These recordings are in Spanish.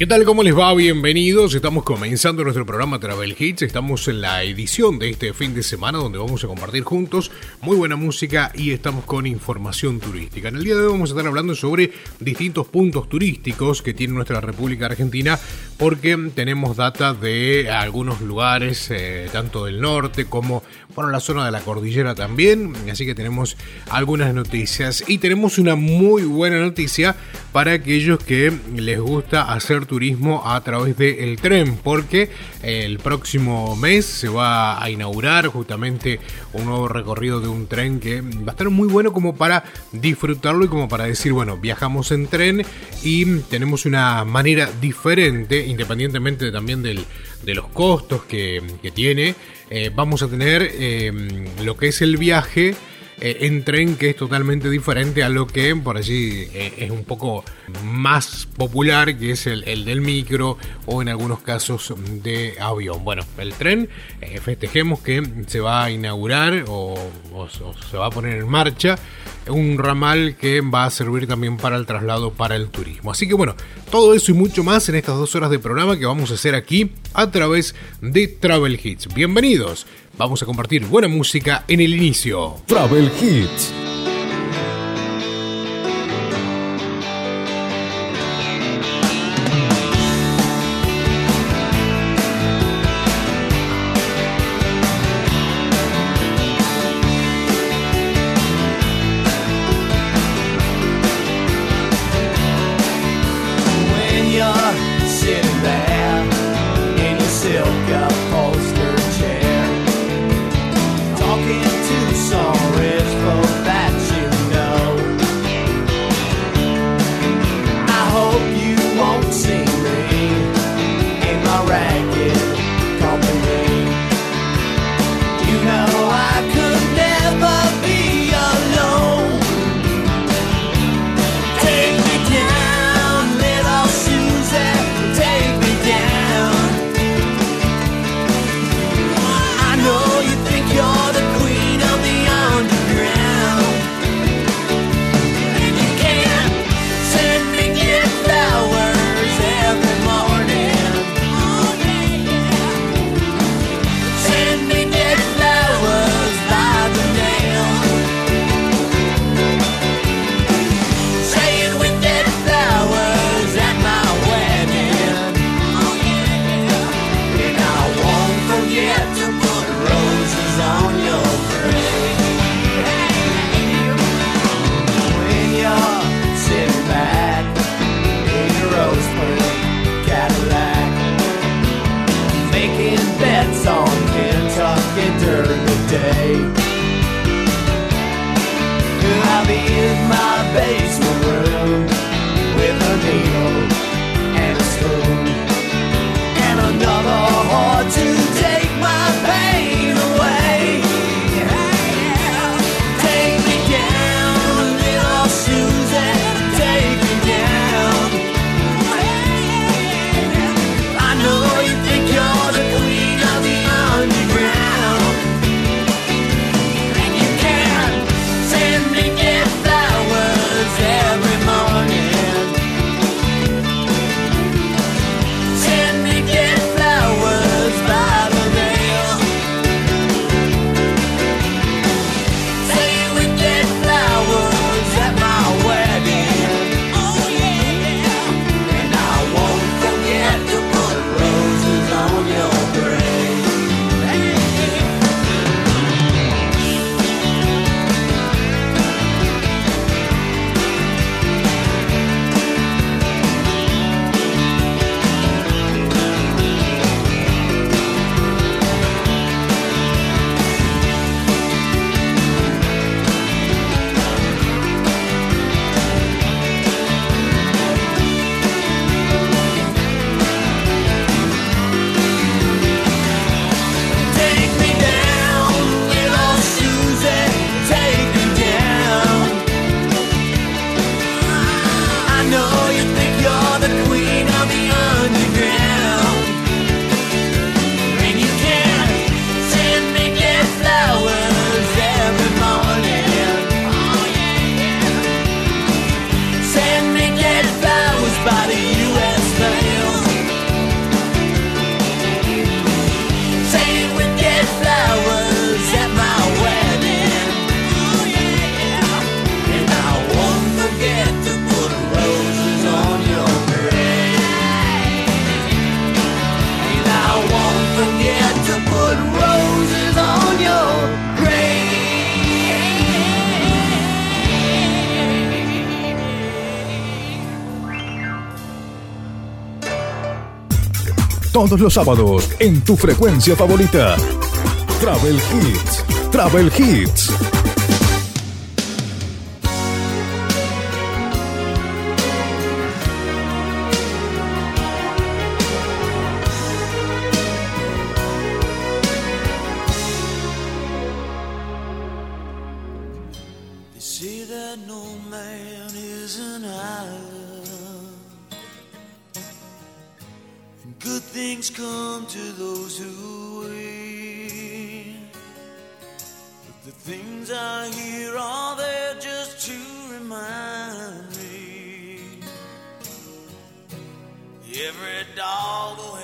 ¿Qué tal? ¿Cómo les va? Bienvenidos. Estamos comenzando nuestro programa Travel Hits. Estamos en la edición de este fin de semana donde vamos a compartir juntos muy buena música y estamos con información turística. En el día de hoy vamos a estar hablando sobre distintos puntos turísticos que tiene nuestra República Argentina porque tenemos data de algunos lugares, eh, tanto del norte como bueno, la zona de la cordillera también. Así que tenemos algunas noticias y tenemos una muy buena noticia para aquellos que les gusta hacer turismo a través del tren, porque el próximo mes se va a inaugurar justamente un nuevo recorrido de un tren que va a estar muy bueno como para disfrutarlo y como para decir, bueno, viajamos en tren y tenemos una manera diferente, independientemente también del, de los costos que, tiene, eh, vamos a tener eh, lo que es el viaje eh, en tren que es totalmente diferente a lo que por allí eh, es un poco más popular, que es el, del micro o en algunos casos de avión. Bueno, el tren, eh, festejemos que se va a inaugurar o, se va a poner en marcha un ramal que va a servir también para el traslado para el turismo. Así que bueno, todo eso y mucho más en estas dos horas de programa que vamos a hacer aquí a través de Travel Hits. Bienvenidos. Vamos a compartir buena música en el inicio. Travel Hits. todos los sábados en tu frecuencia favorita. Travel Hits. Travel Hits. to those who wait. But the things I hear are there just to remind me. Every dog will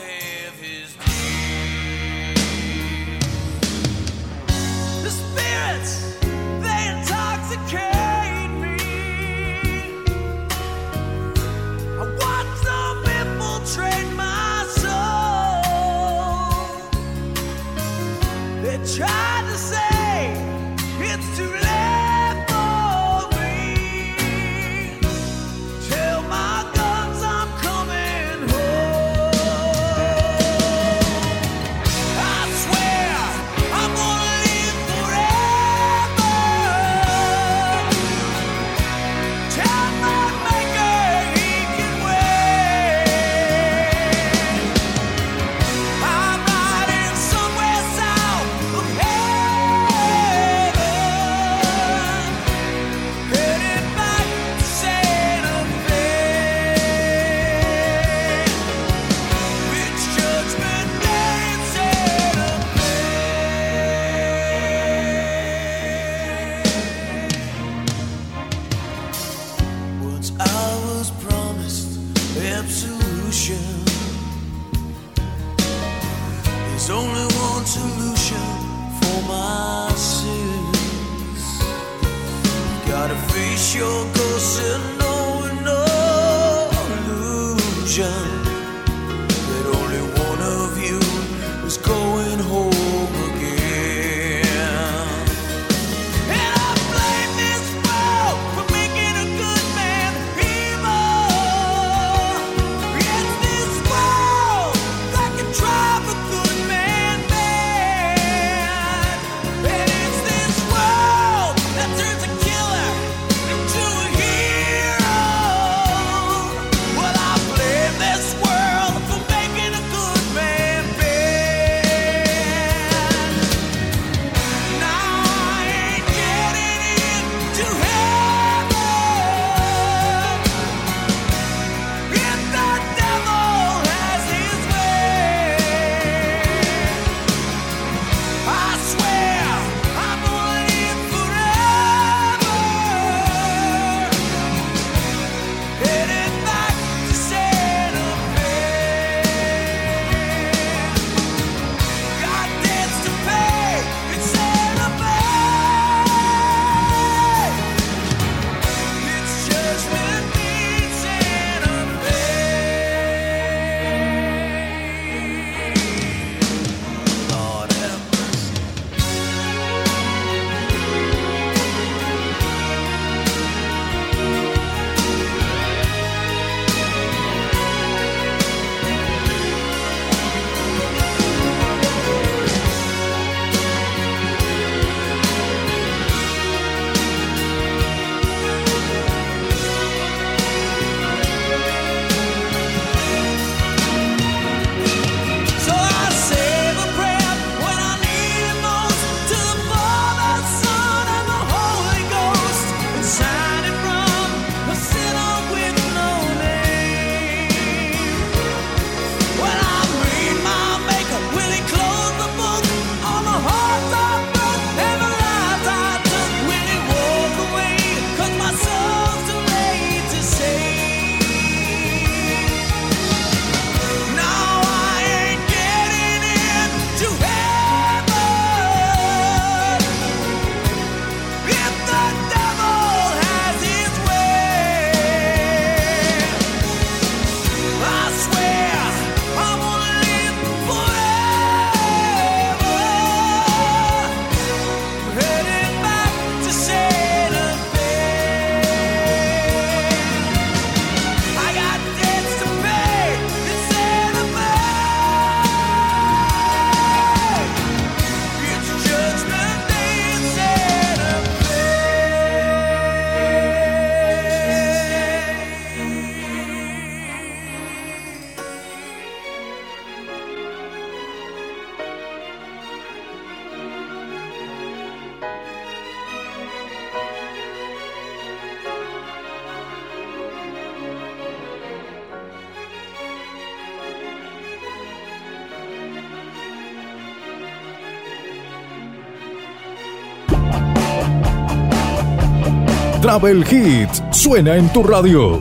Travel Hits suena en tu radio.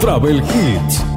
Travel Hits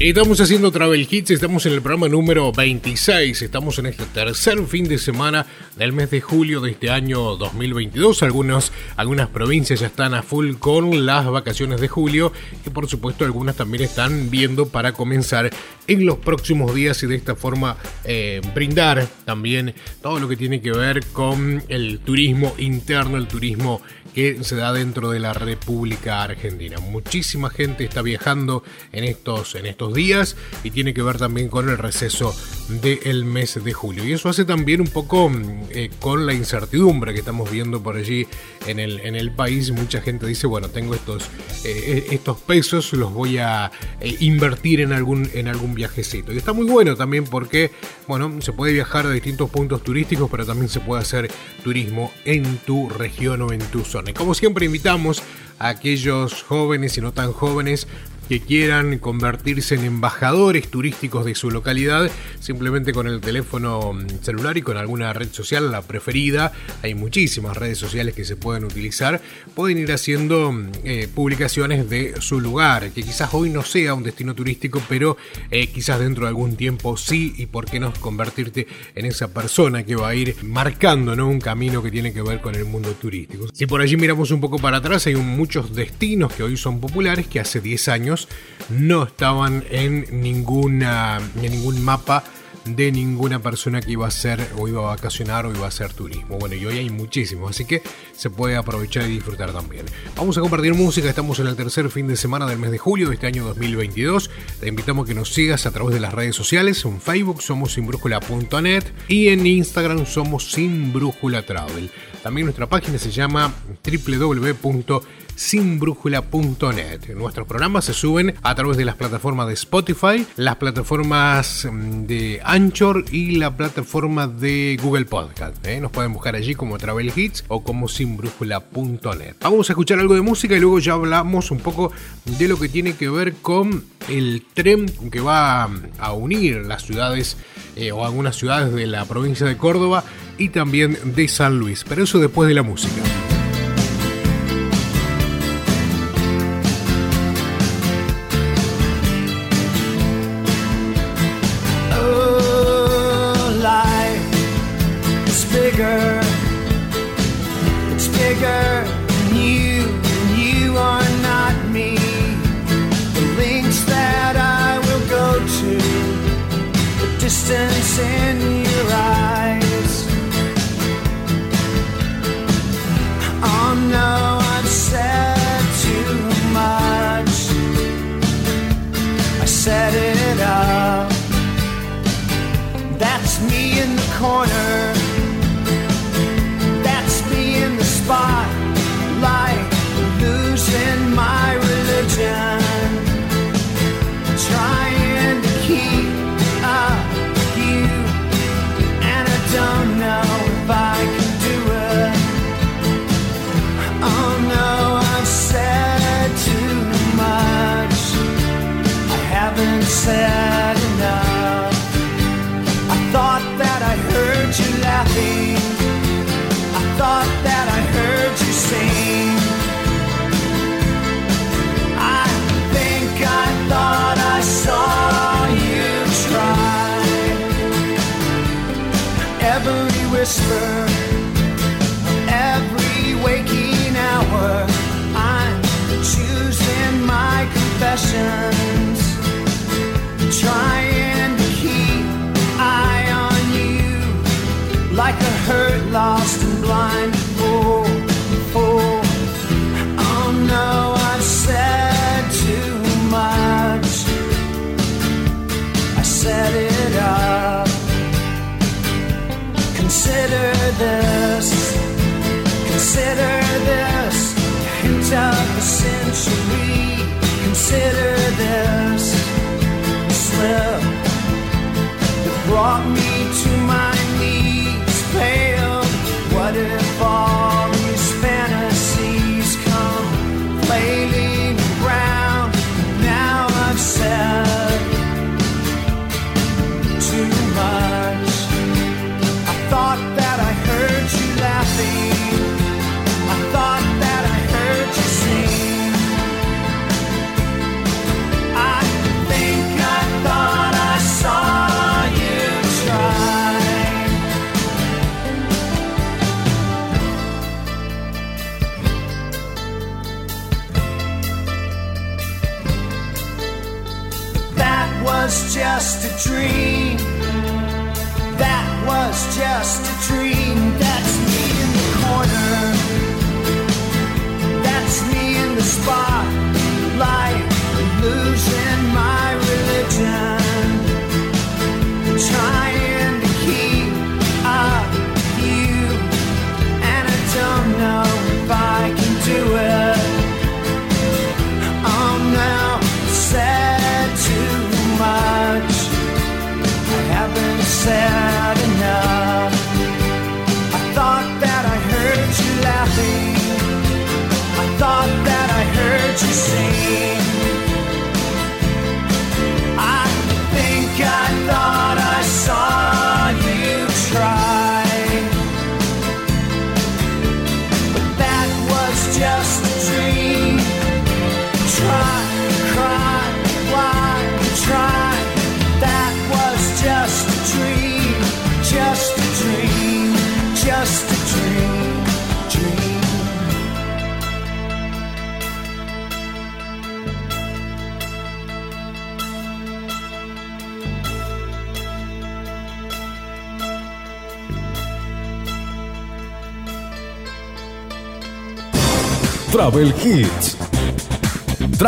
Estamos haciendo Travel Hits, estamos en el programa número 26, estamos en este tercer fin de semana del mes de julio de este año 2022. Algunos, algunas provincias ya están a full con las vacaciones de julio y por supuesto algunas también están viendo para comenzar en los próximos días y de esta forma eh, brindar también todo lo que tiene que ver con el turismo interno, el turismo que se da dentro de la República Argentina. Muchísima gente está viajando en estos, en estos días y tiene que ver también con el receso del mes de julio. Y eso hace también un poco eh, con la incertidumbre que estamos viendo por allí en el, en el país. Mucha gente dice, bueno, tengo estos, eh, estos pesos, los voy a eh, invertir en algún, en algún viajecito. Y está muy bueno también porque, bueno, se puede viajar a distintos puntos turísticos, pero también se puede hacer turismo en tu región o en tu zona. Y como siempre invitamos a aquellos jóvenes y no tan jóvenes que quieran convertirse en embajadores turísticos de su localidad, simplemente con el teléfono mm, celular y con alguna red social, la preferida, hay muchísimas redes sociales que se pueden utilizar, pueden ir haciendo mm, eh, publicaciones de su lugar, que quizás hoy no sea un destino turístico, pero eh, quizás dentro de algún tiempo sí, y por qué no convertirte en esa persona que va a ir marcando ¿no? un camino que tiene que ver con el mundo turístico. Si por allí miramos un poco para atrás, hay muchos destinos que hoy son populares que hace 10 años no estaban en, ninguna, en ningún mapa de ninguna persona que iba a ser o iba a vacacionar o iba a hacer turismo. Bueno, y hoy hay muchísimos, así que se puede aprovechar y disfrutar también. Vamos a compartir música, estamos en el tercer fin de semana del mes de julio de este año 2022. Te invitamos a que nos sigas a través de las redes sociales, en Facebook somos sinbrújula.net y en Instagram somos sinbrújula.travel. También nuestra página se llama www sinbrújula.net. Nuestros programas se suben a través de las plataformas de Spotify, las plataformas mm, de Anchor y la plataforma de Google Podcast. ¿eh? Nos pueden buscar allí como Travel Hits o como sinbrújula.net. Vamos a escuchar algo de música y luego ya hablamos un poco de lo que tiene que ver con el tren que va a unir las ciudades eh, o algunas ciudades de la provincia de Córdoba y también de San Luis. Pero eso después de la música. Lost, and blind fool. fool. Oh no, I've said too much. I set it up. Consider this, consider this, hint of the century. Consider this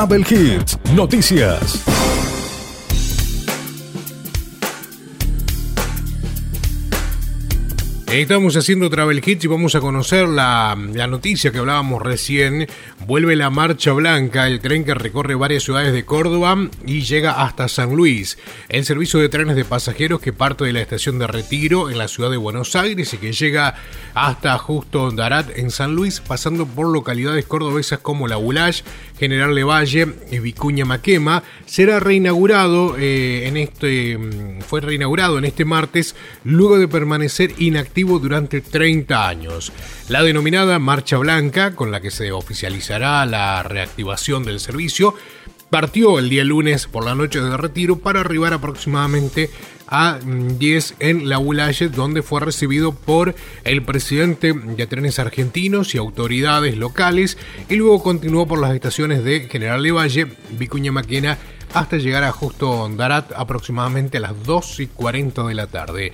Travel Hits, noticias. Estamos haciendo Travel Hits y vamos a conocer la, la, noticia que hablábamos recién. Vuelve la Marcha Blanca, el tren que recorre varias ciudades de Córdoba y llega hasta San Luis. El servicio de trenes de pasajeros que parte de la estación de Retiro en la ciudad de Buenos Aires y que llega hasta Justo Darat en San Luis, pasando por localidades cordobesas como La Bulash, General Levalle y Vicuña Maquema, será reinaugurado eh, en este fue reinaugurado en este martes luego de permanecer inactivo durante 30 años. La denominada Marcha Blanca, con la que se oficializará la reactivación del servicio, partió el día lunes por la noche de retiro para arribar aproximadamente a 10 en La Bulaye, donde fue recibido por el presidente de trenes argentinos y autoridades locales, y luego continuó por las estaciones de General Levalle, Vicuña Maquena, hasta llegar a Justo Darat aproximadamente a las 2 y 40 de la tarde.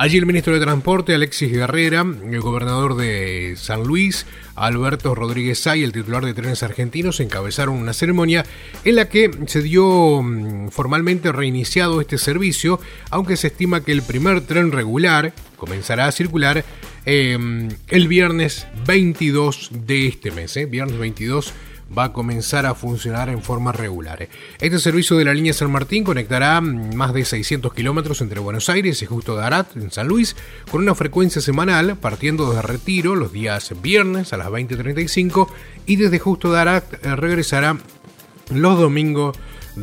Allí el ministro de Transporte, Alexis Guerrera, el gobernador de San Luis, Alberto Rodríguez Say, el titular de Trenes Argentinos, encabezaron una ceremonia en la que se dio formalmente reiniciado este servicio, aunque se estima que el primer tren regular comenzará a circular eh, el viernes 22 de este mes, eh, viernes 22 va a comenzar a funcionar en forma regular. Este servicio de la línea San Martín conectará más de 600 kilómetros entre Buenos Aires y Justo Darat, en San Luis, con una frecuencia semanal partiendo desde Retiro los días viernes a las 20.35 y desde Justo Darat regresará los domingos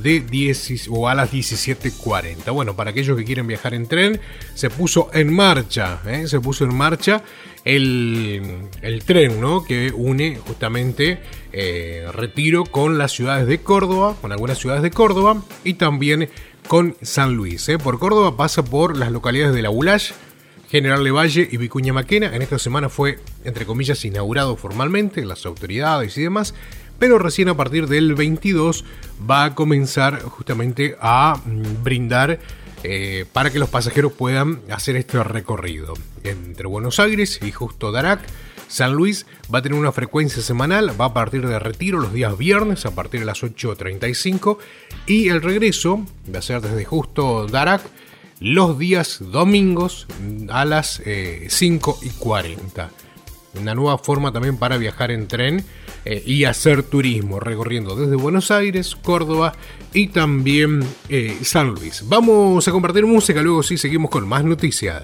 de 10 o a las 17.40. Bueno, para aquellos que quieren viajar en tren, se puso en marcha, ¿eh? se puso en marcha el, el, tren ¿no? que une justamente eh, Retiro con las ciudades de Córdoba, con algunas ciudades de Córdoba y también con San Luis. ¿eh? Por Córdoba pasa por las localidades de La Bulash, General Levalle y Vicuña Maquena. En esta semana fue, entre comillas, inaugurado formalmente, las autoridades y demás pero recién a partir del 22 va a comenzar justamente a brindar eh, para que los pasajeros puedan hacer este recorrido. Entre Buenos Aires y justo Darac, San Luis va a tener una frecuencia semanal, va a partir de retiro los días viernes a partir de las 8.35 y el regreso va a ser desde justo Darac los días domingos a las eh, 5 y 40. Una nueva forma también para viajar en tren eh, y hacer turismo, recorriendo desde Buenos Aires, Córdoba y también eh, San Luis. Vamos a compartir música, luego sí seguimos con más noticias.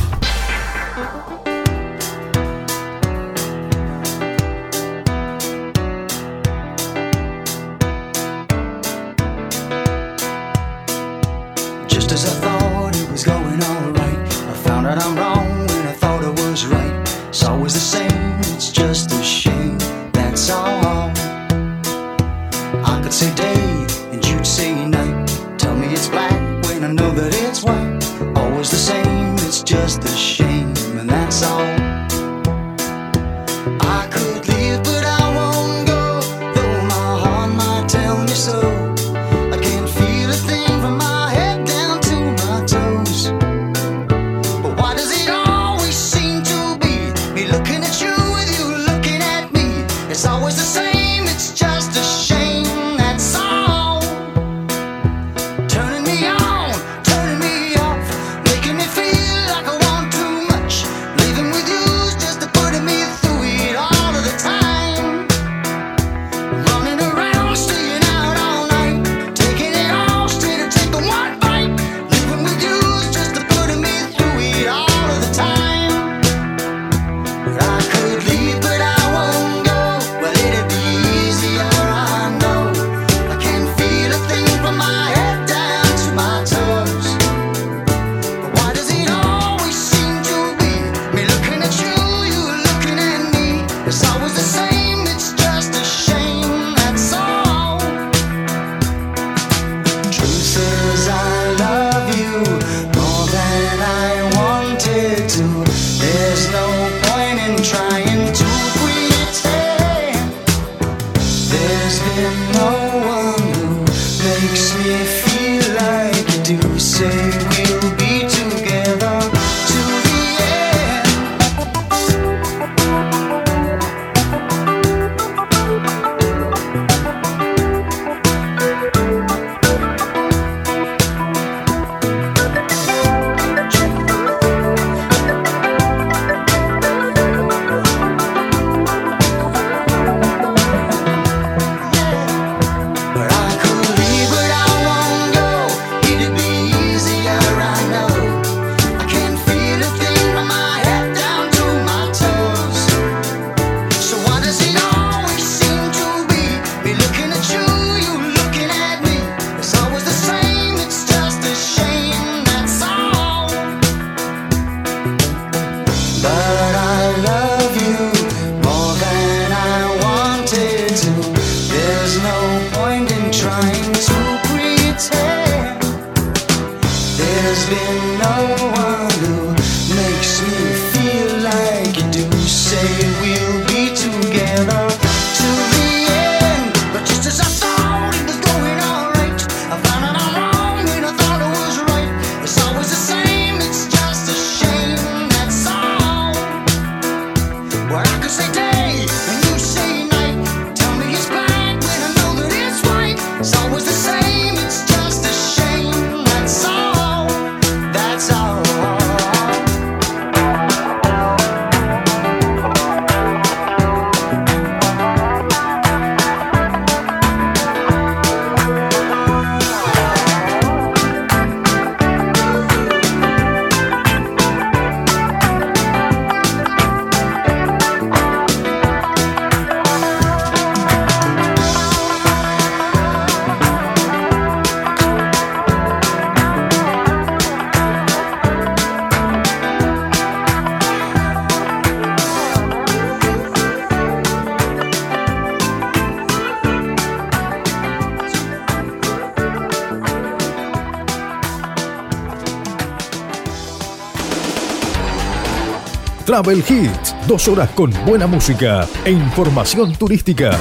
Travel Hits, dos horas con buena música e información turística.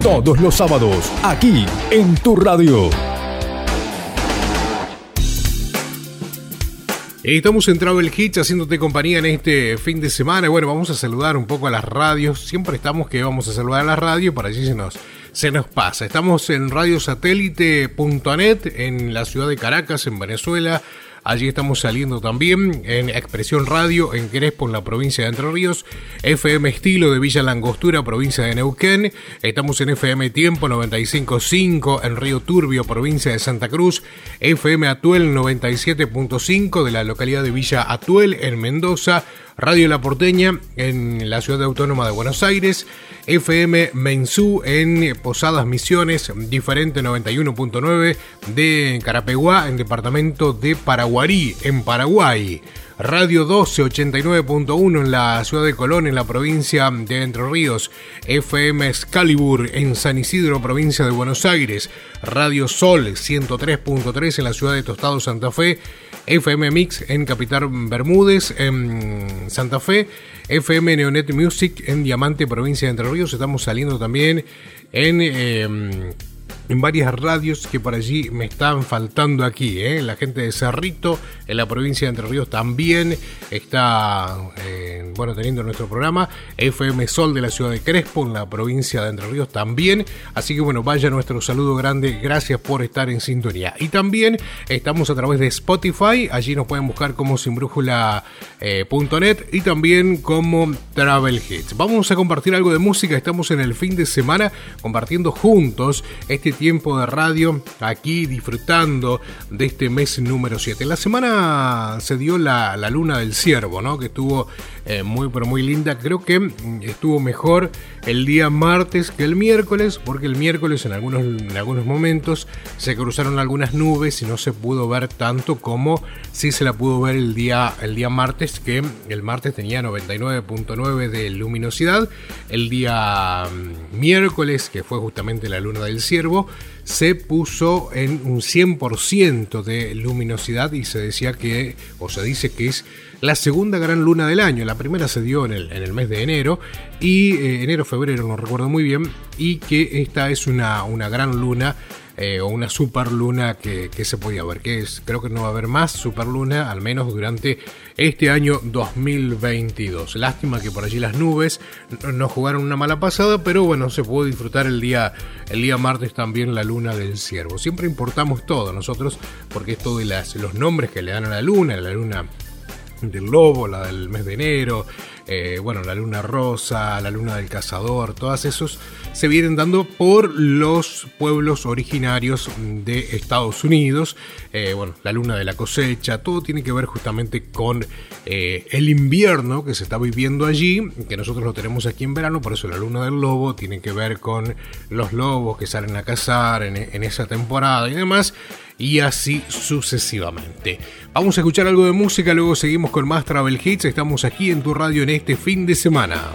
Todos los sábados, aquí en tu radio. Estamos en Travel Hits haciéndote compañía en este fin de semana. Bueno, vamos a saludar un poco a las radios. Siempre estamos que vamos a saludar a las radios, para allí se nos, se nos pasa. Estamos en radiosatélite.net en la ciudad de Caracas, en Venezuela. Allí estamos saliendo también en Expresión Radio en Crespo, en la provincia de Entre Ríos. FM Estilo de Villa Langostura, provincia de Neuquén. Estamos en FM Tiempo 95.5 en Río Turbio, provincia de Santa Cruz. FM Atuel 97.5 de la localidad de Villa Atuel en Mendoza. Radio La Porteña en la ciudad autónoma de Buenos Aires, FM Mensú en Posadas Misiones, diferente 91.9 de Carapeguá en departamento de Paraguarí, en Paraguay. Radio 12 89.1 en la ciudad de Colón, en la provincia de Entre Ríos, FM Excalibur en San Isidro, provincia de Buenos Aires, Radio Sol 103.3 en la ciudad de Tostado, Santa Fe, FM Mix en Capital Bermúdez, en Santa Fe, FM Neonet Music en Diamante, provincia de Entre Ríos. Estamos saliendo también en... Em, en varias radios que por allí me están faltando aquí. ¿eh? La gente de Cerrito, en la provincia de Entre Ríos, también está eh, bueno teniendo nuestro programa. FM Sol de la ciudad de Crespo, en la provincia de Entre Ríos, también. Así que bueno, vaya nuestro saludo grande. Gracias por estar en sintonía. Y también estamos a través de Spotify. Allí nos pueden buscar como sinbrújula.net eh, y también como Travel Hits. Vamos a compartir algo de música. Estamos en el fin de semana compartiendo juntos este tiempo de radio aquí disfrutando de este mes número 7. La semana se dio la, luna del ciervo, ¿no? Que estuvo eh, muy pero muy linda. Creo que mm, estuvo mejor el día martes que el miércoles, porque el miércoles en algunos, en algunos momentos se cruzaron algunas nubes y no se pudo ver tanto como si se la pudo ver el día, el día martes, que el martes tenía 99.9 de luminosidad. El día mm, miércoles, que fue justamente la luna del ciervo, se puso en un 100% de luminosidad y se decía que, o se dice que es la segunda gran luna del año. La primera se dio en el, en el mes de enero y eh, enero-febrero, no recuerdo muy bien, y que esta es una, una gran luna eh, o una superluna que, que se podía ver, que es, creo que no va a haber más superluna, al menos durante este año 2022. Lástima que por allí las nubes no jugaron una mala pasada, pero bueno, se pudo disfrutar el día, el día martes también la luna del ciervo. Siempre importamos todo nosotros, porque esto de las, los nombres que le dan a la luna, la luna del lobo, la del mes de enero, eh, bueno, la luna rosa, la luna del cazador, todas esos se vienen dando por los pueblos originarios de Estados Unidos. Eh, bueno, la luna de la cosecha, todo tiene que ver justamente con eh, el invierno que se está viviendo allí, que nosotros lo tenemos aquí en verano, por eso la luna del lobo tiene que ver con los lobos que salen a cazar en, esa temporada y demás y así sucesivamente. Vamos a escuchar algo de música, luego seguimos con más Travel Hits. Estamos aquí en tu radio en este fin de semana.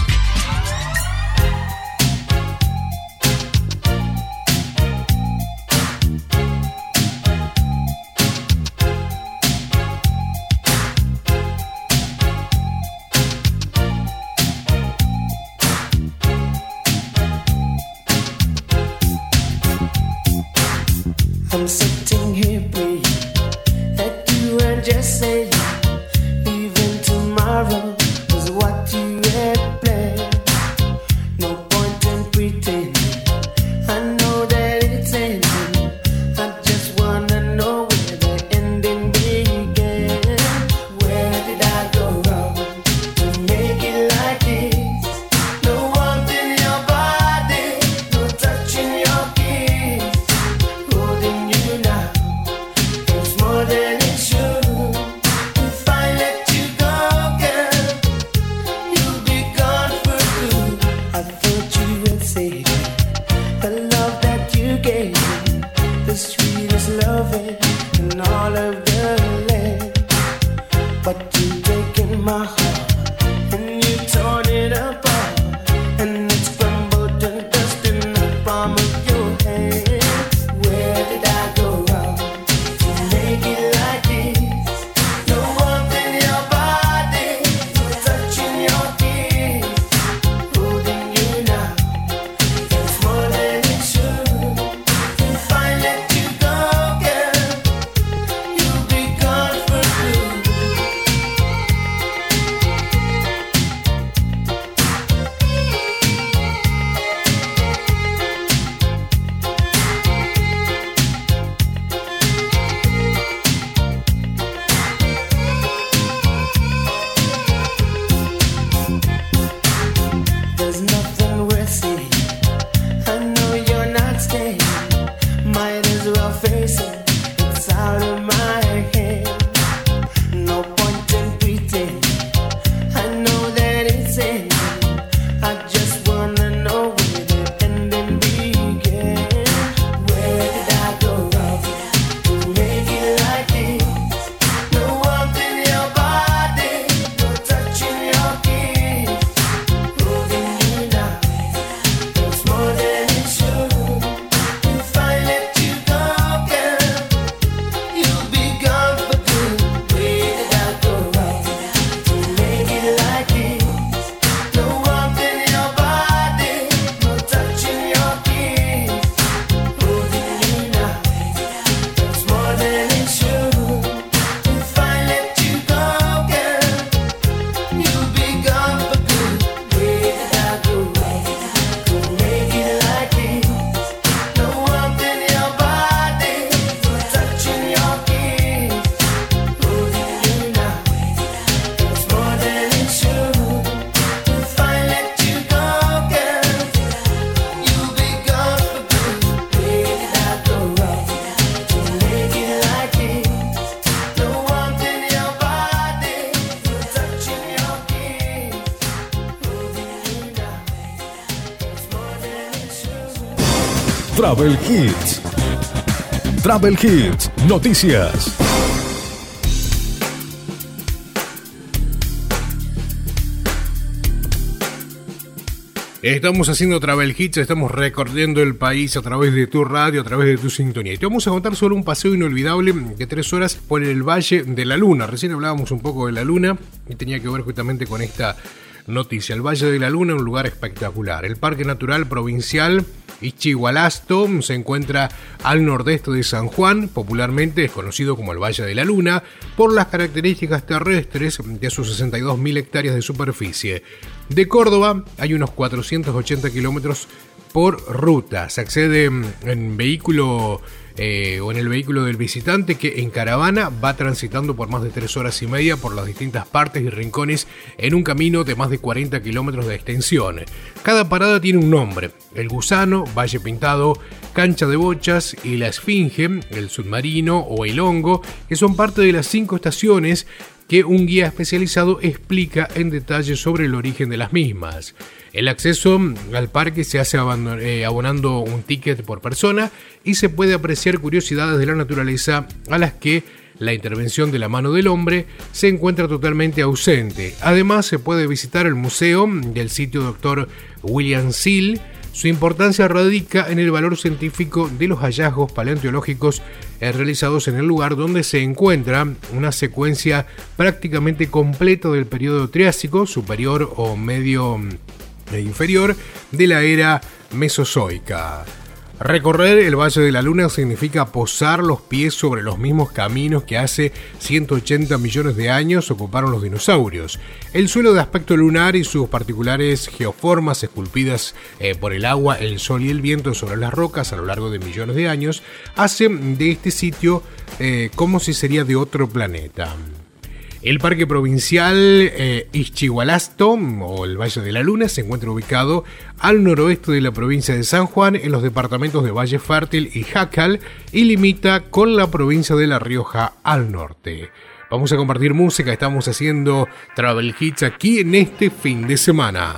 Travel Hits, noticias. Estamos haciendo Travel Hits, estamos recorriendo el país a través de tu radio, a través de tu sintonía. Y te vamos a contar sobre un paseo inolvidable de tres horas por el Valle de la Luna. Recién hablábamos un poco de la Luna y tenía que ver justamente con esta noticia. El Valle de la Luna, un lugar espectacular. El Parque Natural Provincial Ichigualasto se encuentra al nordeste de San Juan, popularmente es conocido como el Valle de la Luna, por las características terrestres de sus 62.000 hectáreas de superficie. De Córdoba hay unos 480 kilómetros por ruta. Se accede en vehículo eh, o en el vehículo del visitante que en caravana va transitando por más de tres horas y media por las distintas partes y rincones en un camino de más de 40 kilómetros de extensión. Cada parada tiene un nombre, el gusano, Valle Pintado, Cancha de Bochas y la Esfinge, el submarino o el hongo, que son parte de las cinco estaciones que un guía especializado explica en detalle sobre el origen de las mismas. El acceso al parque se hace eh, abonando un ticket por persona y se puede apreciar curiosidades de la naturaleza a las que la intervención de la mano del hombre se encuentra totalmente ausente. Además, se puede visitar el museo del sitio Dr. William Seal. Su importancia radica en el valor científico de los hallazgos paleontológicos eh, realizados en el lugar donde se encuentra una secuencia prácticamente completa del periodo Triásico, superior o medio e inferior, de la era Mesozoica. Recorrer el Valle de la Luna significa posar los pies sobre los mismos caminos que hace 180 millones de años ocuparon los dinosaurios. El suelo de aspecto lunar y sus particulares geoformas esculpidas eh, por el agua, el sol y el viento sobre las rocas a lo largo de millones de años hacen de este sitio eh, como si sería de otro planeta. El Parque Provincial eh, o el Valle de la Luna se encuentra ubicado al noroeste de la provincia de San Juan en los departamentos de Valle Fértil y Jacal y limita con la provincia de La Rioja al norte. Vamos a compartir música, estamos haciendo Travel Hits aquí en este fin de semana.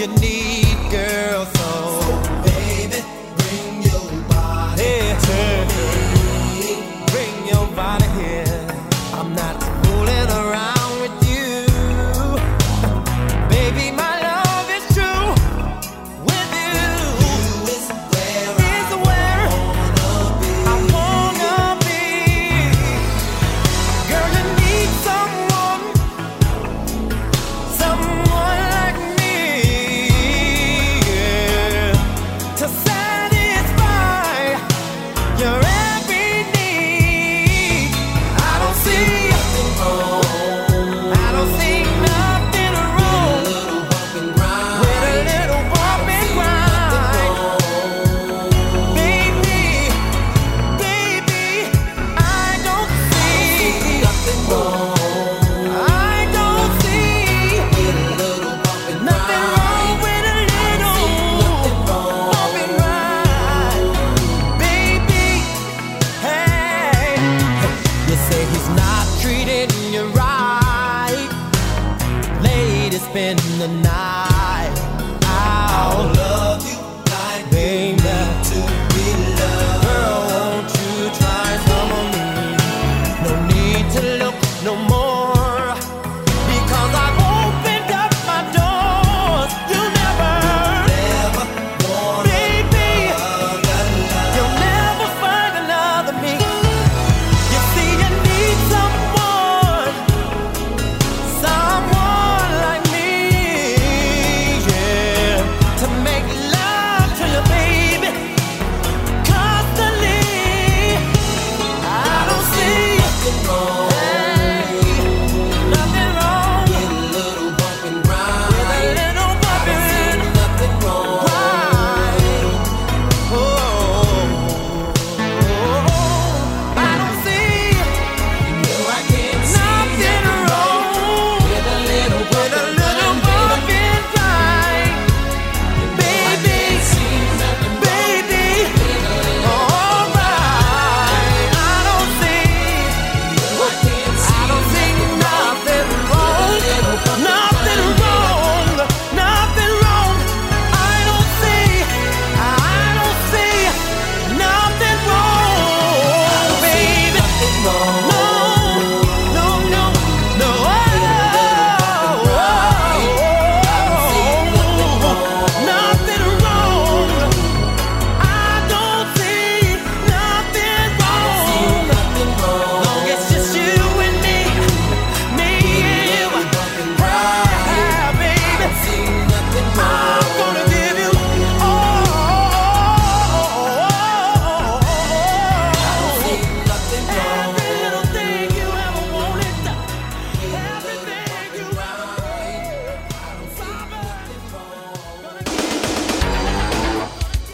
you need, girl, so.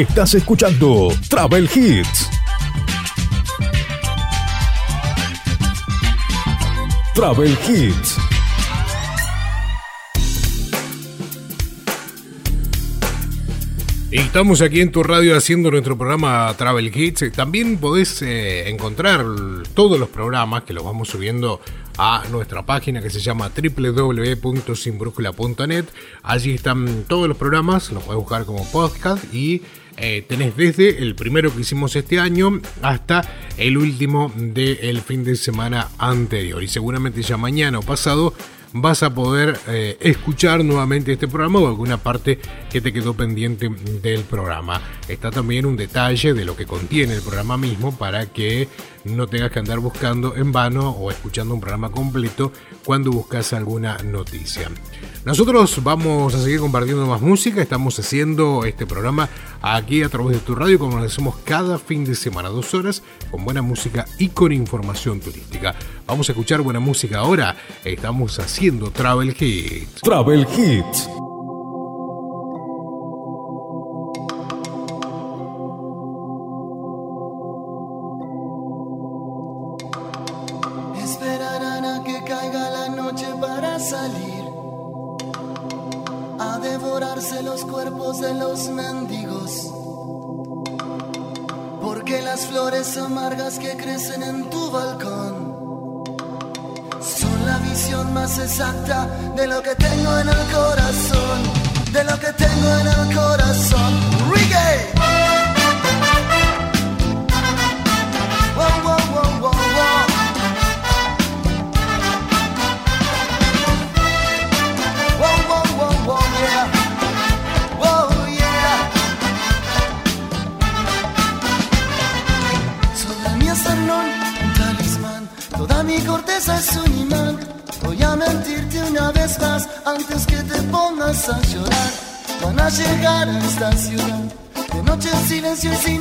Estás escuchando Travel Hits. Travel Hits. Estamos aquí en tu radio haciendo nuestro programa Travel Hits. También podés eh, encontrar todos los programas que los vamos subiendo a nuestra página que se llama www.sinbrújula.net. Allí están todos los programas, los puedes buscar como podcast y eh, tenés desde el primero que hicimos este año hasta el último del fin de semana anterior. Y seguramente ya mañana o pasado vas a poder eh, escuchar nuevamente este programa o alguna parte que te quedó pendiente del programa. Está también un detalle de lo que contiene el programa mismo para que no tengas que andar buscando en vano o escuchando un programa completo cuando buscas alguna noticia. Nosotros vamos a seguir compartiendo más música, estamos haciendo este programa aquí a través de tu radio como lo hacemos cada fin de semana, dos horas, con buena música y con información turística. Vamos a escuchar buena música ahora, estamos haciendo Travel Hits. Travel Hits. De lo que tengo en el corazón, de lo que tengo en el corazón. Ciudad. De noche en silencio y sin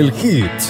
el show.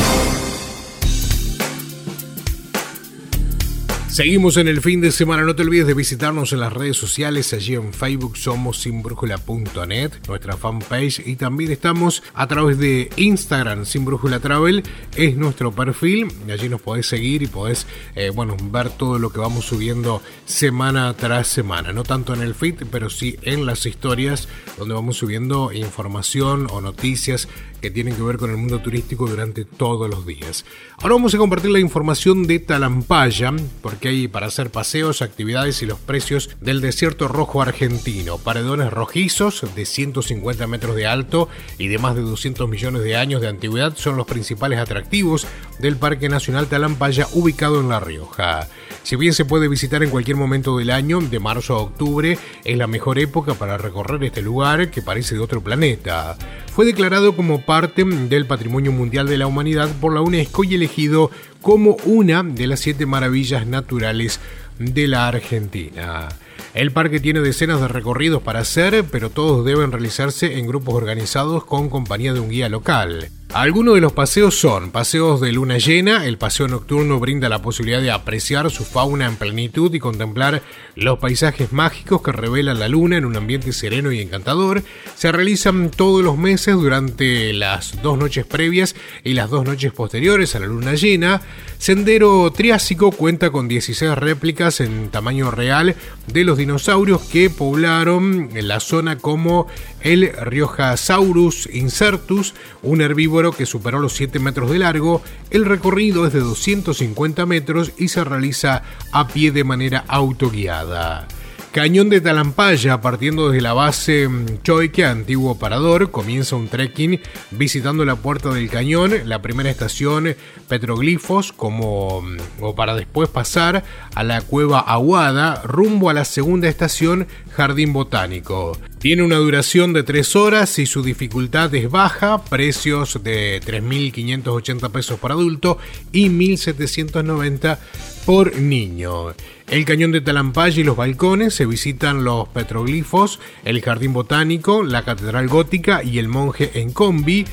Seguimos en el fin de semana. No te olvides de visitarnos en las redes sociales. Allí en Facebook somos sinbrújula.net, nuestra fanpage. Y también estamos a través de Instagram, Sin Brújula Travel. Es nuestro perfil. Allí nos podés seguir y podés eh, bueno, ver todo lo que vamos subiendo semana tras semana. No tanto en el feed, pero sí en las historias donde vamos subiendo información o noticias que tienen que ver con el mundo turístico durante todos los días. Ahora vamos a compartir la información de Talampaya, porque hay para hacer paseos, actividades y los precios del desierto rojo argentino. Paredones rojizos de 150 metros de alto y de más de 200 millones de años de antigüedad son los principales atractivos del Parque Nacional Talampaya ubicado en La Rioja. Si bien se puede visitar en cualquier momento del año, de marzo a octubre es la mejor época para recorrer este lugar que parece de otro planeta. Fue declarado como parte del Patrimonio Mundial de la Humanidad por la UNESCO y elegido como una de las siete maravillas naturales de la Argentina. El parque tiene decenas de recorridos para hacer, pero todos deben realizarse en grupos organizados con compañía de un guía local. Algunos de los paseos son paseos de luna llena, el paseo nocturno brinda la posibilidad de apreciar su fauna en plenitud y contemplar los paisajes mágicos que revela la luna en un ambiente sereno y encantador. Se realizan todos los meses durante las dos noches previas y las dos noches posteriores a la luna llena. Sendero Triásico cuenta con 16 réplicas en tamaño real de los dinosaurios que poblaron la zona como el Riojasaurus incertus, un herbívoro que superó los 7 metros de largo. El recorrido es de 250 metros y se realiza a pie de manera autoguiada. Cañón de Talampaya, partiendo desde la base mm, Choique, antiguo parador, comienza un trekking visitando la puerta del cañón, la primera estación Petroglifos, como mm, o para después pasar a la cueva Aguada, rumbo a la segunda estación Jardín Botánico. Tiene una duración de 3 horas y su dificultad es baja, precios de 3.580 pesos por adulto y 1.790 por niño. El cañón de Talampaya y los balcones se visitan los petroglifos, el jardín botánico, la catedral gótica y el monje en combi.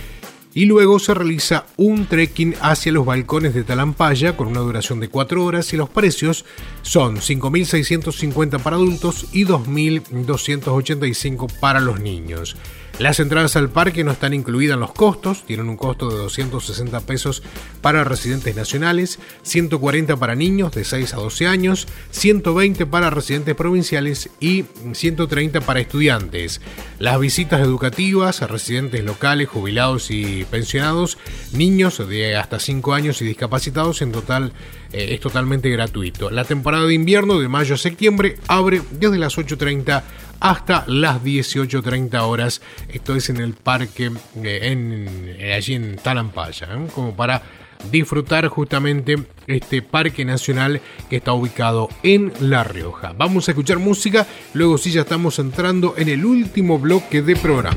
Y luego se realiza un trekking hacia los balcones de Talampaya con una duración de 4 horas y los precios son 5.650 para adultos y 2.285 para los niños. Las entradas al parque no están incluidas en los costos, tienen un costo de 260 pesos para residentes nacionales, 140 para niños de 6 a 12 años, 120 para residentes provinciales y 130 para estudiantes. Las visitas educativas a residentes locales, jubilados y pensionados, niños de hasta 5 años y discapacitados en total eh, es totalmente gratuito. La temporada de invierno de mayo a septiembre abre desde las 8.30 hasta las 18.30 horas. Esto es en el parque, eh, en, eh, allí en Talampaya, ¿eh? como para disfrutar justamente este parque nacional que está ubicado en La Rioja. Vamos a escuchar música, luego sí ya estamos entrando en el último bloque de programa.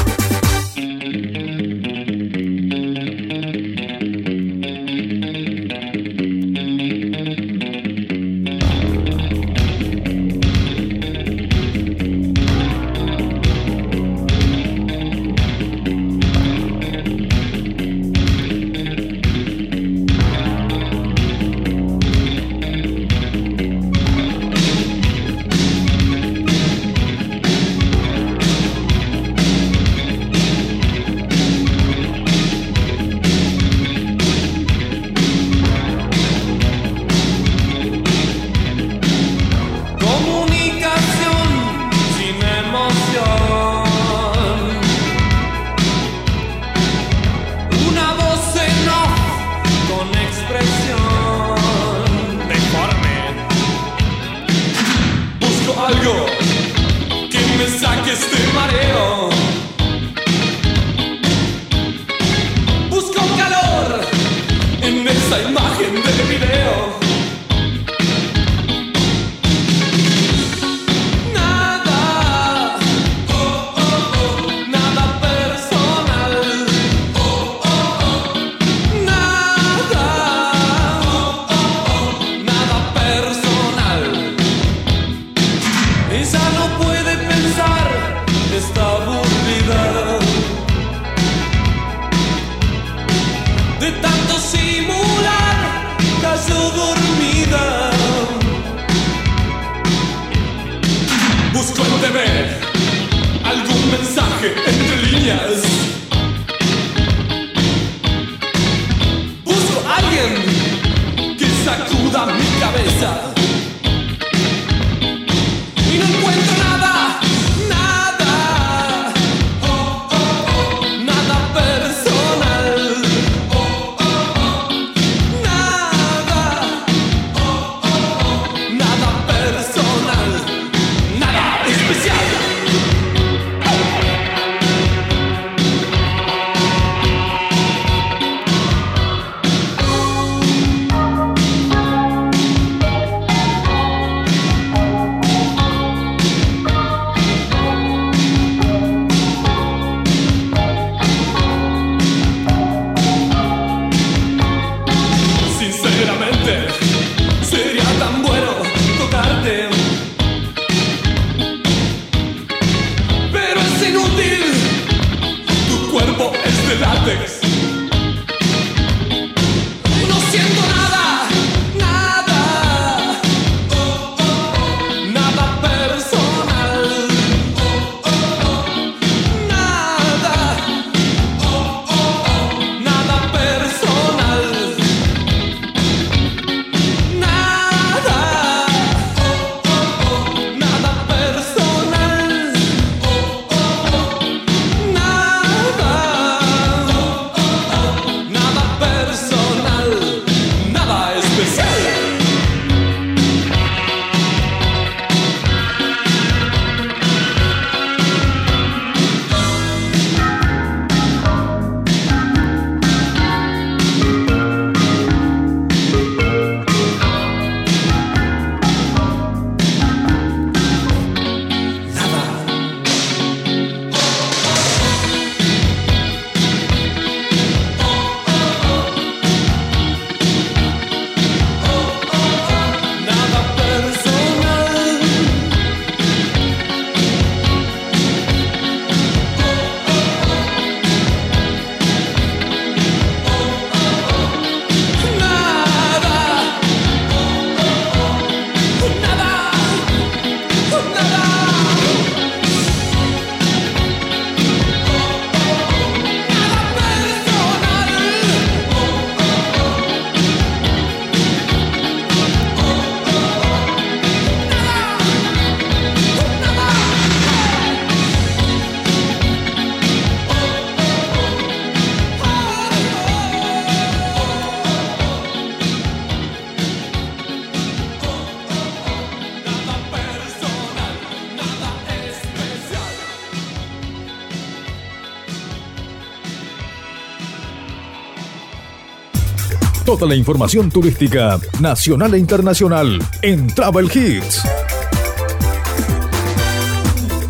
La información turística nacional e internacional en Travel Hits.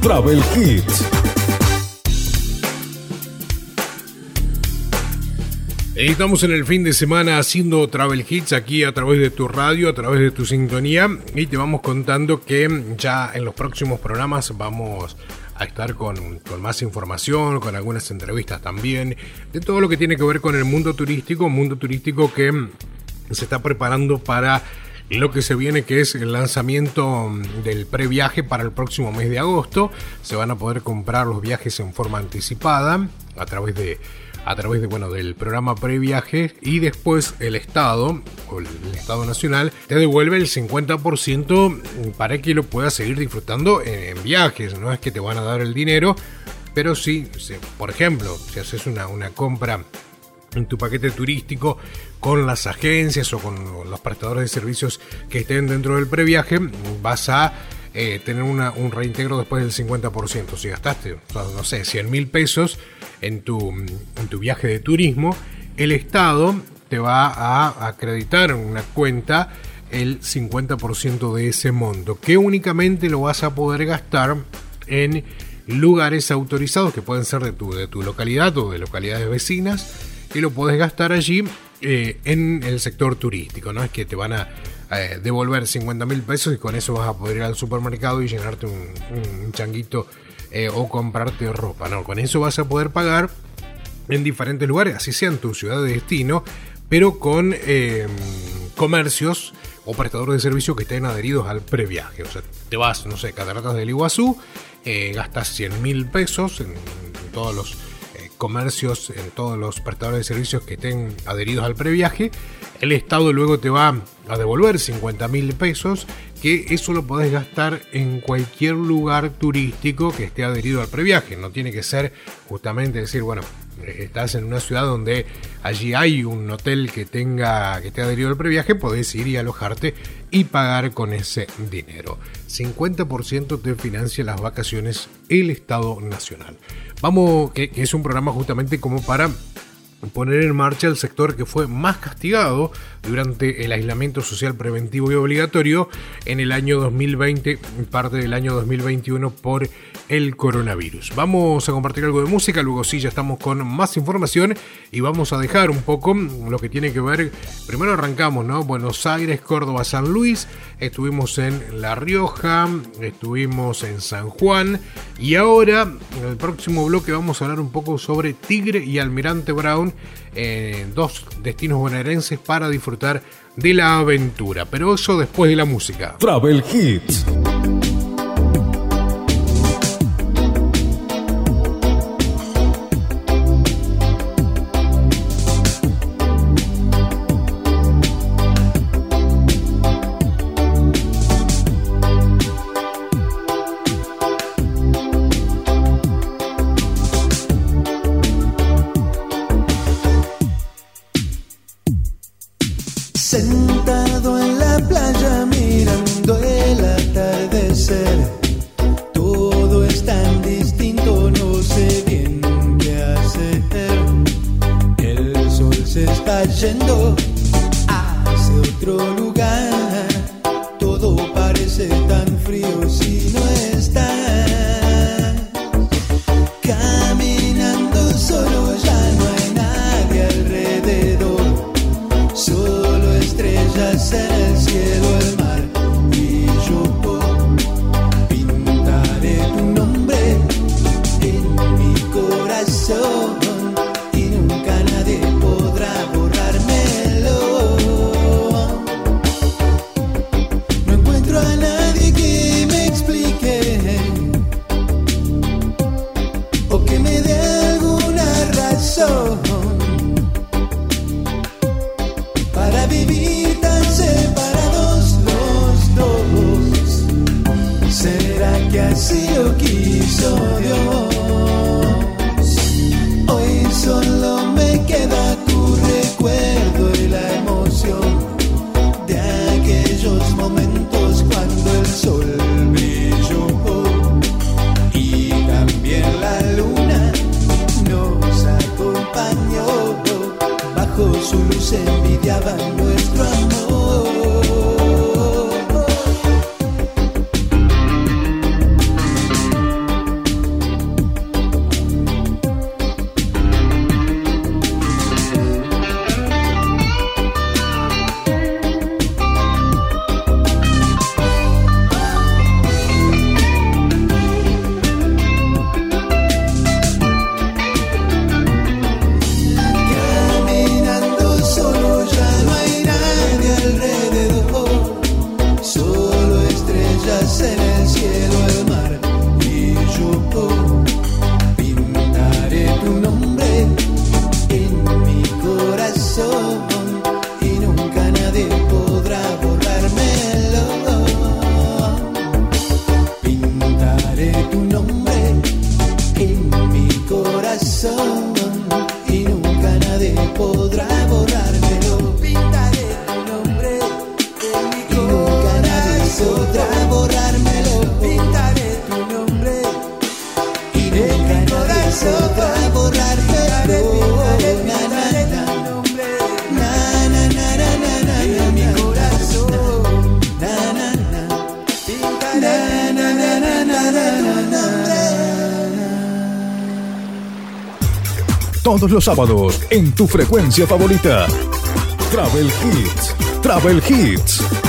Travel Hits. Estamos en el fin de semana haciendo Travel Hits aquí a través de tu radio, a través de tu sintonía y te vamos contando que ya en los próximos programas vamos a estar con, con, más información, con algunas entrevistas también, de todo lo que tiene que ver con el mundo turístico, mundo turístico que se está preparando para lo que se viene que es el lanzamiento del previaje para el próximo mes de agosto. Se van a poder comprar los viajes en forma anticipada a través de a través de, bueno, del programa previaje y después el Estado o el Estado Nacional te devuelve el 50% para que lo puedas seguir disfrutando en, viajes. No es que te van a dar el dinero, pero sí, por ejemplo, si haces una, una compra en tu paquete turístico con las agencias o con los prestadores de servicios que estén dentro del previaje, vas a eh, tener un reintegro después del 50%. Si gastaste, no sé, 100 mil pesos en tu, en tu viaje de turismo, el Estado te va a acreditar en una cuenta el 50% de ese monto, que únicamente lo vas a poder gastar en lugares autorizados que pueden ser de tu, de tu localidad o de localidades vecinas y lo puedes gastar allí eh, en el sector turístico, no es que te van a eh, devolver 50 mil pesos y con eso vas a poder ir al supermercado y llenarte un, changuito eh, o comprarte ropa. No, con eso vas a poder pagar en diferentes lugares, así sea en tu ciudad de destino, pero con em, comercios o prestadores de servicio que estén adheridos al previaje. O sea, te vas, no sé, Cataratas del Iguazú, eh, gastas 100 mil pesos en, todos los comercios, en todos los prestadores de servicios que estén adheridos al previaje. El Estado luego te va a devolver 50 mil pesos, que eso lo podés gastar en cualquier lugar turístico que esté adherido al previaje. No tiene que ser justamente decir, bueno, estás en una ciudad donde allí hay un hotel que tenga que esté adherido al previaje, podés ir y alojarte y pagar con ese dinero. 50% te financia las vacaciones el Estado Nacional. Vamos, que es un programa justamente como para poner en marcha el sector que fue más castigado durante el aislamiento social preventivo y obligatorio en el año 2020 y parte del año 2021 por el coronavirus. Vamos a compartir algo de música, luego sí ya estamos con más información y vamos a dejar un poco lo que tiene que ver, primero arrancamos, ¿no? Buenos Aires, Córdoba, San Luis, estuvimos en La Rioja, estuvimos en San Juan y ahora en el próximo bloque vamos a hablar un poco sobre Tigre y Almirante Brown, eh, dos destinos bonaerenses para disfrutar de la aventura, pero eso después de la música. Travel Hits. so los sábados en tu frecuencia favorita. Travel Hits. Travel Hits.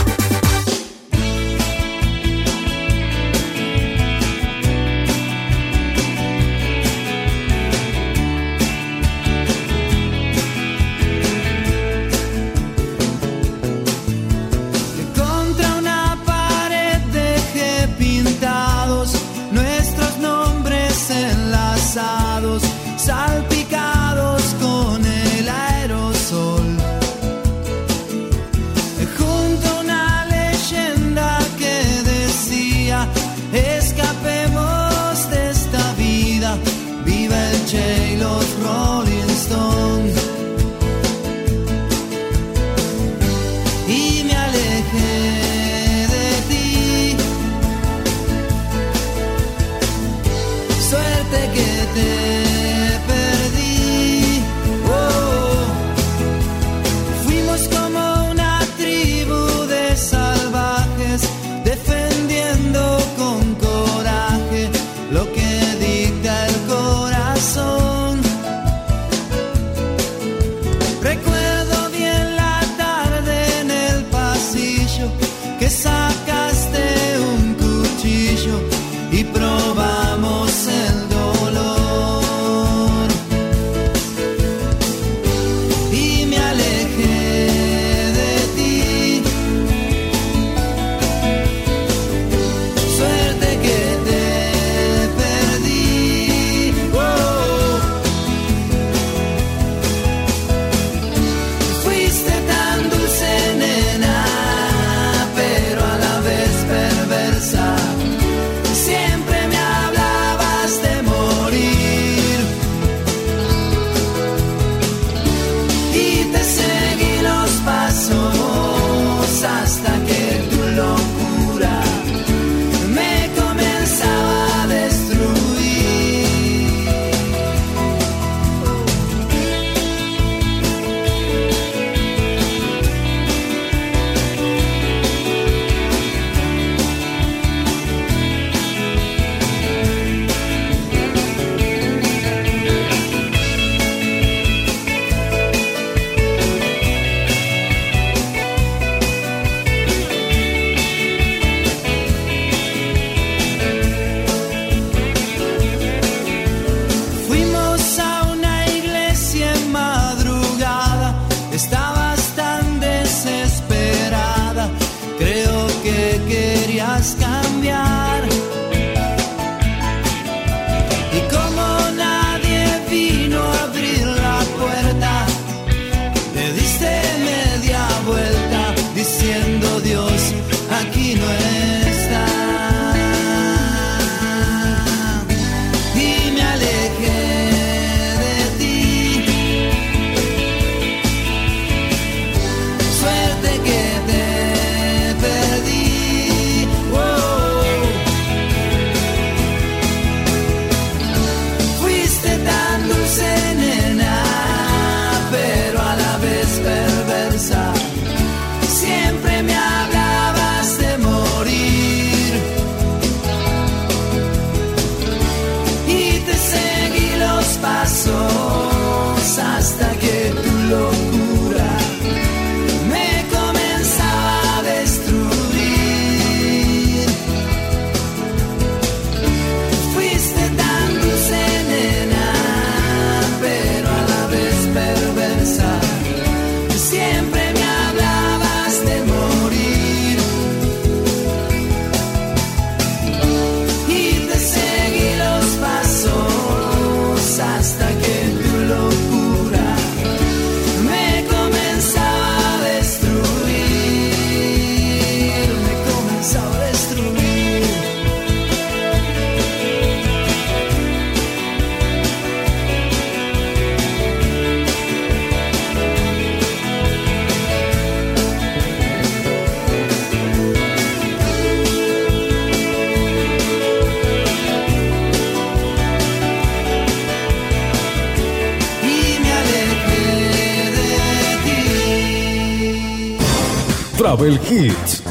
Travel Hits.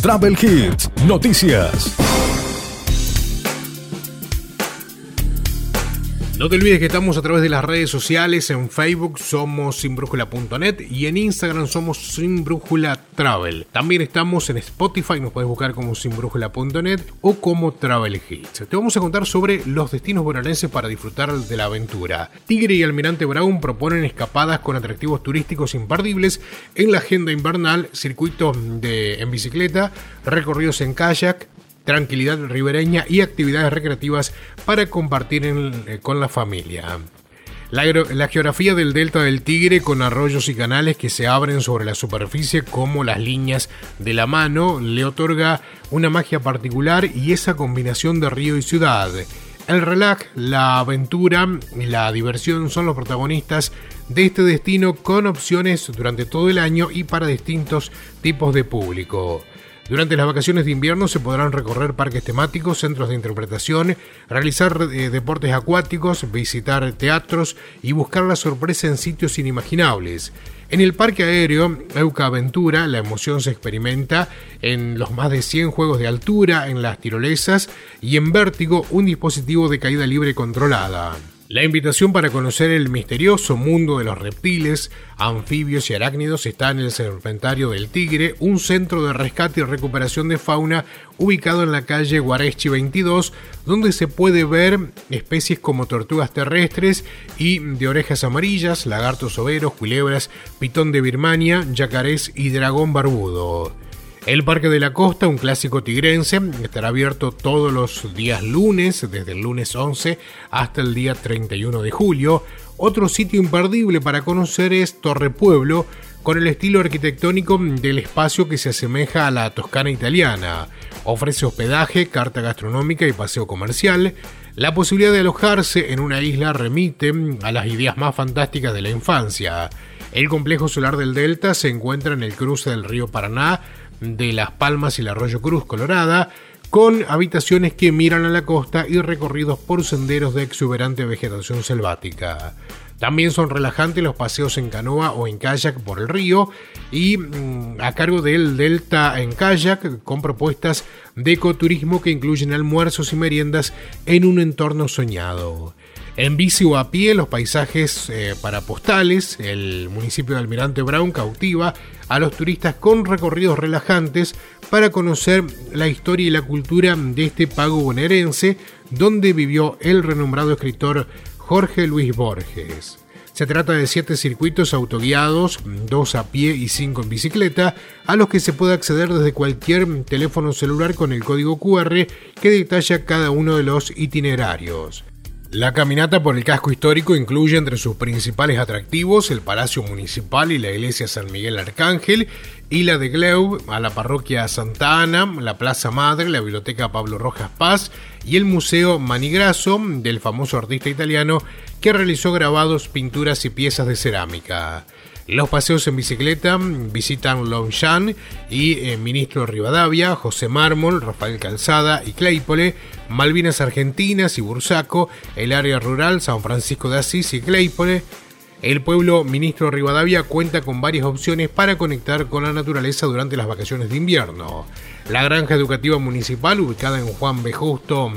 Travel Hits, noticias. No te olvides que estamos a través de las redes sociales, en Facebook somos sinbrújula.net y en Instagram somos sinbrújula travel. También estamos en Spotify, nos puedes buscar como sinbrújula.net o como Travel Hits. Te vamos a contar sobre los destinos bonaerenses para disfrutar de la aventura. Tigre y Almirante Brown proponen escapadas con atractivos turísticos imperdibles en la agenda invernal, circuitos de, en bicicleta, recorridos en kayak, tranquilidad ribereña y actividades recreativas para compartir eh, con la familia. La, geografía del delta del Tigre con arroyos y canales que se abren sobre la superficie como las líneas de la mano le otorga una magia particular y esa combinación de río y ciudad. El relax, la aventura y la diversión son los protagonistas de este destino con opciones durante todo el año y para distintos tipos de público. Durante las vacaciones de invierno se podrán recorrer parques temáticos, centros de interpretación, realizar eh, deportes acuáticos, visitar teatros y buscar la sorpresa en sitios inimaginables. En el parque aéreo Euca Aventura la emoción se experimenta en los más de 100 juegos de altura, en las tirolesas y en vértigo un dispositivo de caída libre controlada. La invitación para conocer el misterioso mundo de los reptiles, anfibios y arácnidos está en el Serpentario del Tigre, un centro de rescate y recuperación de fauna ubicado en la calle Guarechi 22, donde se puede ver especies como tortugas terrestres y de orejas amarillas, lagartos overos, culebras, pitón de Birmania, yacarés y dragón barbudo. El Parque de la Costa, un clásico tigrense, estará abierto todos los días lunes, desde el lunes 11 hasta el día 31 de julio. Otro sitio imperdible para conocer es Torre Pueblo, con el estilo arquitectónico del espacio que se asemeja a la Toscana italiana. Ofrece hospedaje, carta gastronómica y paseo comercial. La posibilidad de alojarse en una isla remite a las ideas más fantásticas de la infancia. El complejo solar del Delta se encuentra en el cruce del río Paraná de Las Palmas y el Arroyo Cruz Colorada, con habitaciones que miran a la costa y recorridos por senderos de exuberante vegetación selvática. También son relajantes los paseos en canoa o en kayak por el río y mm, a cargo del Delta en kayak con propuestas de ecoturismo que incluyen almuerzos y meriendas en un entorno soñado. En bici o a pie, los paisajes eh, para postales, el municipio de Almirante Brown cautiva a los turistas con recorridos relajantes para conocer la historia y la cultura de este pago bonaerense, donde vivió el renombrado escritor Jorge Luis Borges. Se trata de siete circuitos autoguiados, dos a pie y cinco en bicicleta, a los que se puede acceder desde cualquier teléfono celular con el código QR que detalla cada uno de los itinerarios. La caminata por el casco histórico incluye entre sus principales atractivos el Palacio Municipal y la Iglesia San Miguel Arcángel, y la de Gleu a la Parroquia Santa Ana, la Plaza Madre, la Biblioteca Pablo Rojas Paz y el Museo Manigrasso del famoso artista italiano que realizó grabados, pinturas y piezas de cerámica. Los paseos en bicicleta visitan Longchamp y eh, Ministro Rivadavia, José Mármol, Rafael Calzada y Claypole, Malvinas Argentinas y Bursaco, el área rural San Francisco de Asís y Claypole. El pueblo Ministro Rivadavia cuenta con varias opciones para conectar con la naturaleza durante las vacaciones de invierno. La granja educativa municipal, ubicada en Juan B. Justo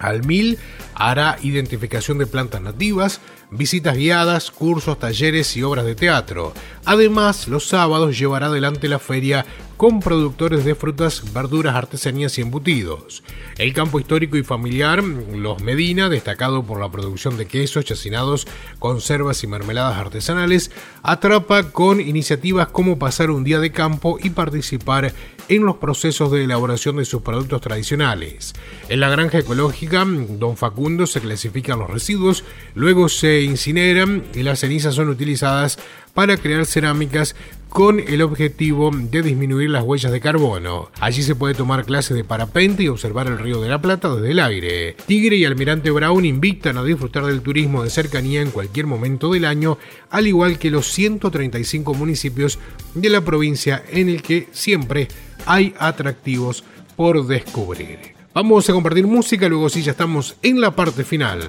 al Mil, hará identificación de plantas nativas, visitas guiadas, cursos, talleres y obras de teatro. Además, los sábados llevará adelante la feria con productores de frutas, verduras, artesanías y embutidos. El campo histórico y familiar Los Medina, destacado por la producción de quesos, chacinados, conservas y mermeladas artesanales, atrapa con iniciativas como pasar un día de campo y participar en los procesos de elaboración de sus productos tradicionales. En la granja ecológica Don Facundo se clasifican los residuos, luego se incineran y las cenizas son utilizadas para crear cerámicas con el objetivo de disminuir las huellas de carbono. Allí se puede tomar clases de parapente y observar el río de la Plata desde el aire. Tigre y Almirante Brown invitan a disfrutar del turismo de cercanía en cualquier momento del año, al igual que los 135 municipios de la provincia en el que siempre hay atractivos por descubrir. Vamos a compartir música, luego sí ya estamos en la parte final.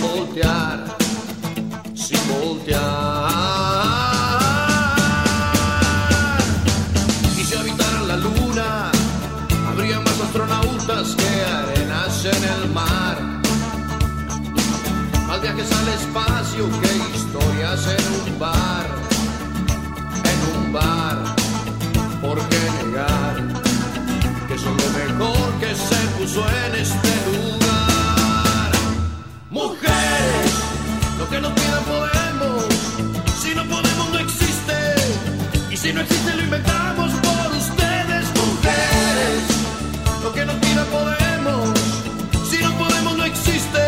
voltear, sin voltear. Y si habitaran la luna, habría más astronautas que arenas en el mar. Más viajes al espacio que historias en un bar, en un bar. ¿Por qué negar que son lo mejor que se puso en este que nos pidan podemos. Si no podemos, no existe. Y si no existe, lo inventamos por ustedes, mujeres. Lo que nos pidan podemos. Si no podemos, no existe.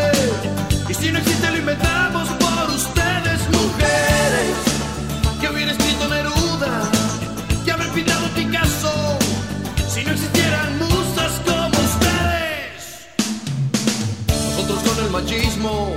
Y si no existe, lo inventamos por ustedes, mujeres. Que hubiera escrito Neruda, que haber pintado Picasso. Si no existieran musas como ustedes. Nosotros con el machismo,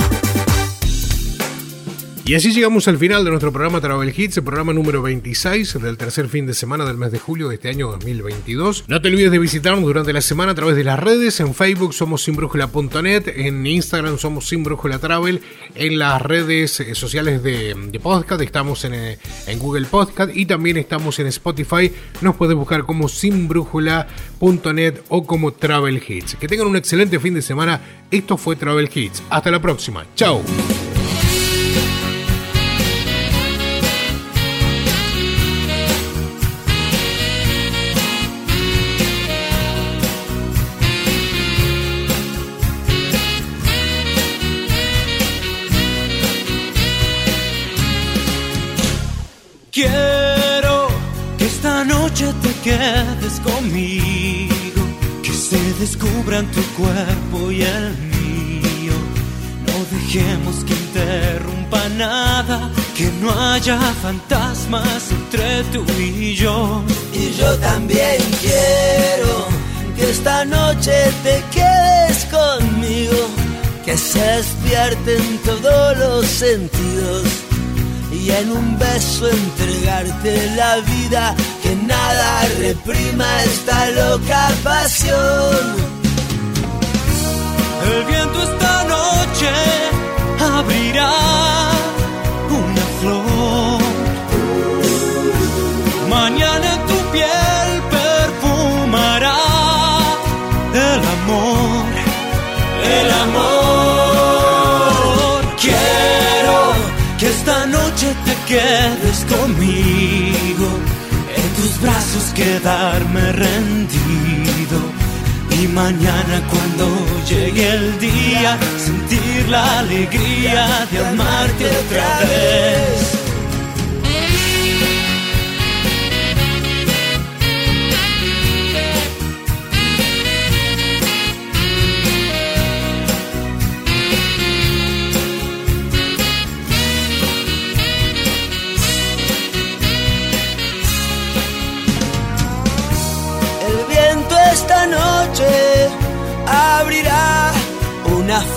Y así llegamos al final de nuestro programa Travel Hits, el programa número 26 del tercer fin de semana del mes de julio de este año 2022. No te olvides de visitarnos durante la semana a través de las redes. En Facebook somos sinbrújula.net, en Instagram somos sinbrújula travel, en las redes eh, sociales de, de podcast estamos en, eh, en Google Podcast y también estamos en Spotify. Nos puedes buscar como sinbrújula.net o como Travel Hits. Que tengan un excelente fin de semana. Esto fue Travel Hits. Hasta la próxima. Chao. Noche te quedes conmigo, que se descubran tu cuerpo y el mío. No dejemos que interrumpa nada, que no haya fantasmas entre tú y yo. Y yo también quiero que esta noche te quedes conmigo, que se despierten todos los sentidos y en un beso entregarte la vida, nada reprima esta loca pasión. El viento esta noche abrirá quedarme rendido. Y mañana cuando llegue el día, sentir la alegría de amarte otra vez.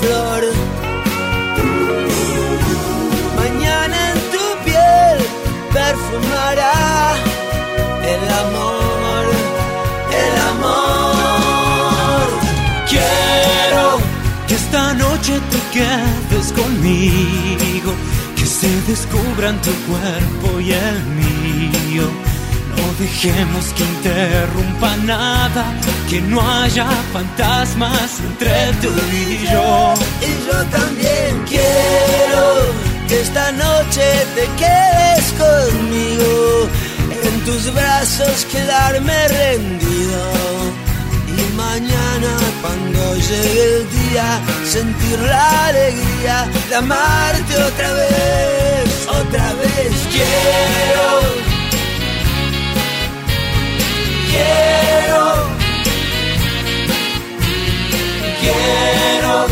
Flor. Mañana en tu piel perfumará el amor, el amor. Quiero que esta noche te quedes conmigo, que se descubran tu cuerpo y el mío. Dejemos que interrumpa nada, que no haya fantasmas entre tú y yo. Y yo también quiero que esta noche te quedes conmigo, en tus brazos quedarme rendido. Y mañana cuando llegue el día, sentir la alegría de amarte otra vez, otra vez quiero quiero, quiero.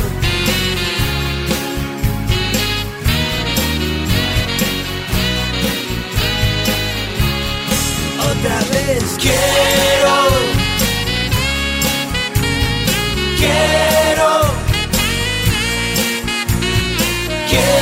Otra vez quiero, quiero, quiero.